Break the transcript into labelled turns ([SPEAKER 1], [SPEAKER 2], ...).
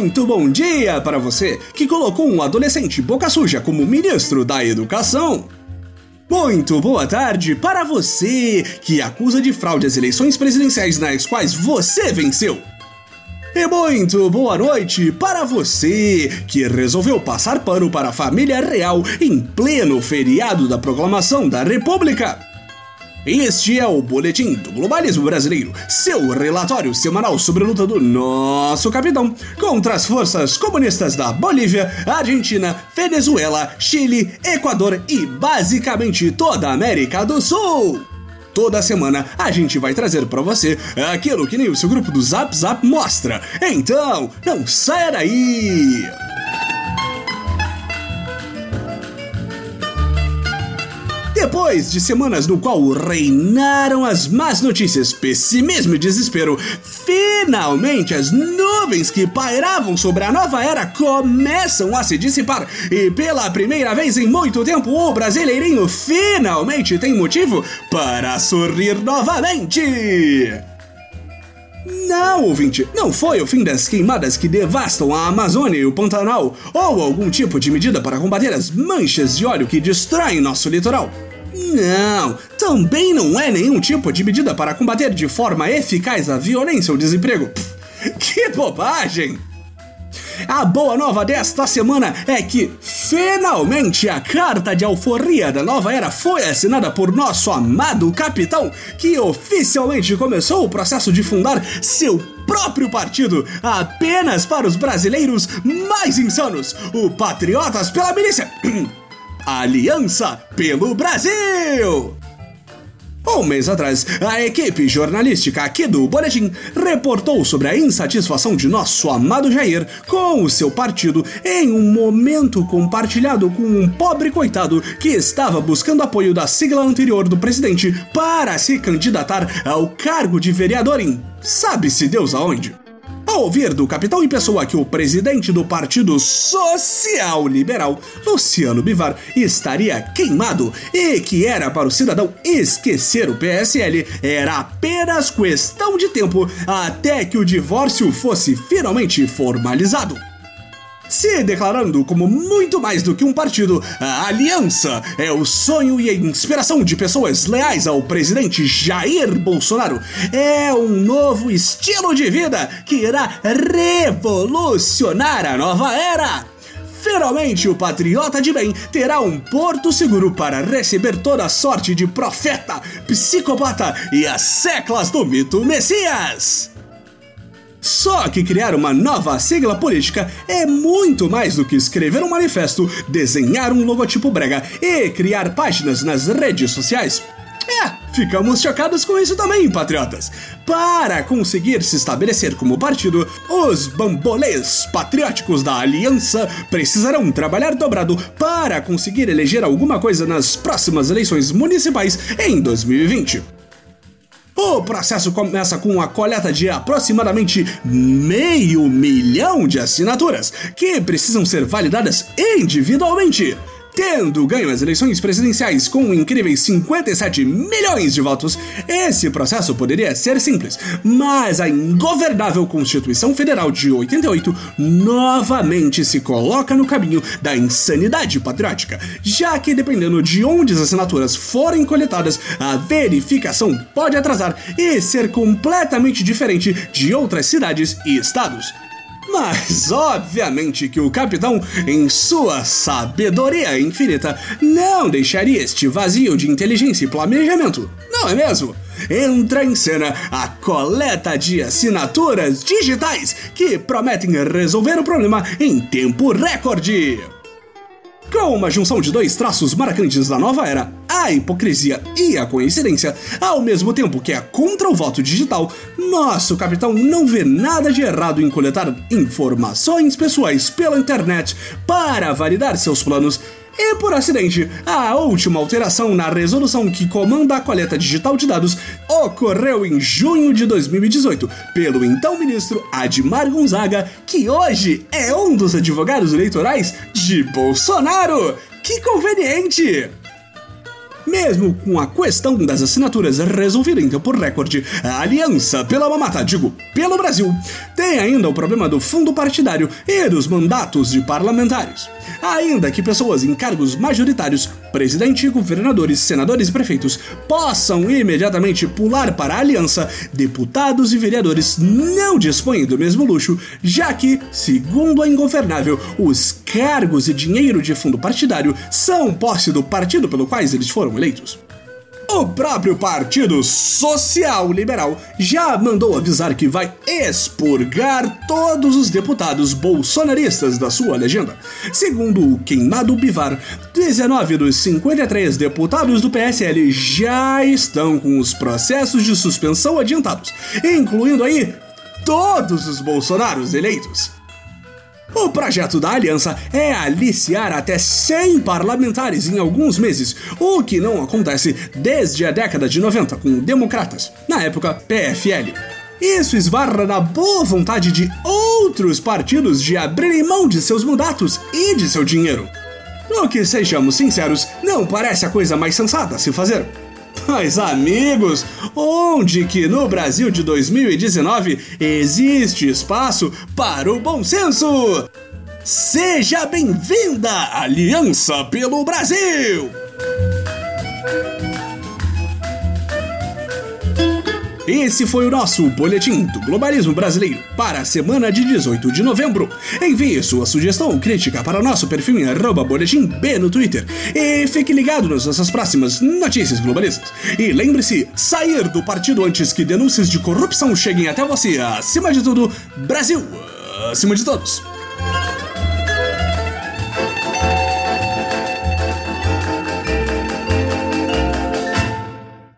[SPEAKER 1] Muito bom dia para você que colocou um adolescente boca suja como ministro da Educação. Muito boa tarde para você que acusa de fraude as eleições presidenciais nas quais você venceu. E muito boa noite para você que resolveu passar pano para a família real em pleno feriado da proclamação da República. Este é o Boletim do Globalismo Brasileiro, seu relatório semanal sobre a luta do nosso capitão contra as forças comunistas da Bolívia, Argentina, Venezuela, Chile, Equador e basicamente toda a América do Sul. Toda semana a gente vai trazer para você aquilo que nem o seu grupo do Zap Zap mostra. Então, não saia daí! Depois de semanas no qual reinaram as más notícias, pessimismo e desespero, finalmente as nuvens que pairavam sobre a nova era começam a se dissipar e pela primeira vez em muito tempo o brasileirinho finalmente tem motivo para sorrir novamente. Não, ouvinte, não foi o fim das queimadas que devastam a Amazônia e o Pantanal, ou algum tipo de medida para combater as manchas de óleo que destroem nosso litoral. Não, também não é nenhum tipo de medida para combater de forma eficaz a violência ou desemprego. Pff, que bobagem! A boa nova desta semana é que, finalmente, a carta de alforria da nova era foi assinada por nosso amado capitão, que oficialmente começou o processo de fundar seu próprio partido, apenas para os brasileiros mais insanos, o Patriotas pela Milícia. Aliança pelo Brasil! Um mês atrás, a equipe jornalística aqui do Boletim reportou sobre a insatisfação de nosso amado Jair com o seu partido em um momento compartilhado com um pobre coitado que estava buscando apoio da sigla anterior do presidente para se candidatar ao cargo de vereador em sabe-se Deus aonde. Ao ouvir do capitão em pessoa que o presidente do Partido Social Liberal, Luciano Bivar, estaria queimado e que era para o cidadão esquecer o PSL, era apenas questão de tempo até que o divórcio fosse finalmente formalizado se declarando como muito mais do que um partido, a aliança é o sonho e a inspiração de pessoas leais ao presidente Jair Bolsonaro. É um novo estilo de vida que irá revolucionar a nova era. Finalmente, o patriota de bem terá um porto seguro para receber toda sorte de profeta, psicopata e as seclas do mito Messias. Só que criar uma nova sigla política é muito mais do que escrever um manifesto, desenhar um logotipo brega e criar páginas nas redes sociais. É, ficamos chocados com isso também, patriotas. Para conseguir se estabelecer como partido, os bambolês patrióticos da aliança precisarão trabalhar dobrado para conseguir eleger alguma coisa nas próximas eleições municipais em 2020. O processo começa com a coleta de aproximadamente meio milhão de assinaturas, que precisam ser validadas individualmente. Tendo ganho as eleições presidenciais com incríveis 57 milhões de votos, esse processo poderia ser simples, mas a ingovernável Constituição Federal de 88 novamente se coloca no caminho da insanidade patriótica, já que dependendo de onde as assinaturas forem coletadas, a verificação pode atrasar e ser completamente diferente de outras cidades e estados. Mas, obviamente, que o capitão, em sua sabedoria infinita, não deixaria este vazio de inteligência e planejamento, não é mesmo? Entra em cena a coleta de assinaturas digitais que prometem resolver o problema em tempo recorde. Com uma junção de dois traços marcantes da nova era, a hipocrisia e a coincidência, ao mesmo tempo que é contra o voto digital, nosso capitão não vê nada de errado em coletar informações pessoais pela internet para validar seus planos e por acidente, a última alteração na resolução que comanda a coleta digital de dados ocorreu em junho de 2018 pelo então ministro Admar Gonzaga, que hoje é um dos advogados eleitorais de Bolsonaro. Que conveniente! Mesmo com a questão das assinaturas resolvida em tempo recorde, a Aliança pela Mamata, digo, pelo Brasil, tem ainda o problema do fundo partidário e dos mandatos de parlamentares. Ainda que pessoas em cargos majoritários, presidente, governadores, senadores e prefeitos, possam imediatamente pular para a aliança, deputados e vereadores não dispõem do mesmo luxo, já que, segundo a Ingovernável, os cargos e dinheiro de fundo partidário são posse do partido pelo qual eles foram eleitos. O próprio Partido Social Liberal já mandou avisar que vai expurgar todos os deputados bolsonaristas da sua legenda. Segundo o Queimado Bivar, 19 dos 53 deputados do PSL já estão com os processos de suspensão adiantados, incluindo aí todos os bolsonaros eleitos. O projeto da aliança é aliciar até 100 parlamentares em alguns meses, o que não acontece desde a década de 90 com democratas, na época PFL. Isso esbarra na boa vontade de outros partidos de abrirem mão de seus mandatos e de seu dinheiro. O que, sejamos sinceros, não parece a coisa mais sensata a se fazer. Mas amigos, onde que no Brasil de 2019 existe espaço para o bom senso? Seja bem-vinda, Aliança pelo Brasil! Esse foi o nosso Boletim do Globalismo Brasileiro para a semana de 18 de novembro. Envie sua sugestão ou crítica para o nosso perfil em arroba boletim B no Twitter. E fique ligado nas nossas próximas notícias globalistas. E lembre-se, sair do partido antes que denúncias de corrupção cheguem até você. Acima de tudo, Brasil! Acima de todos!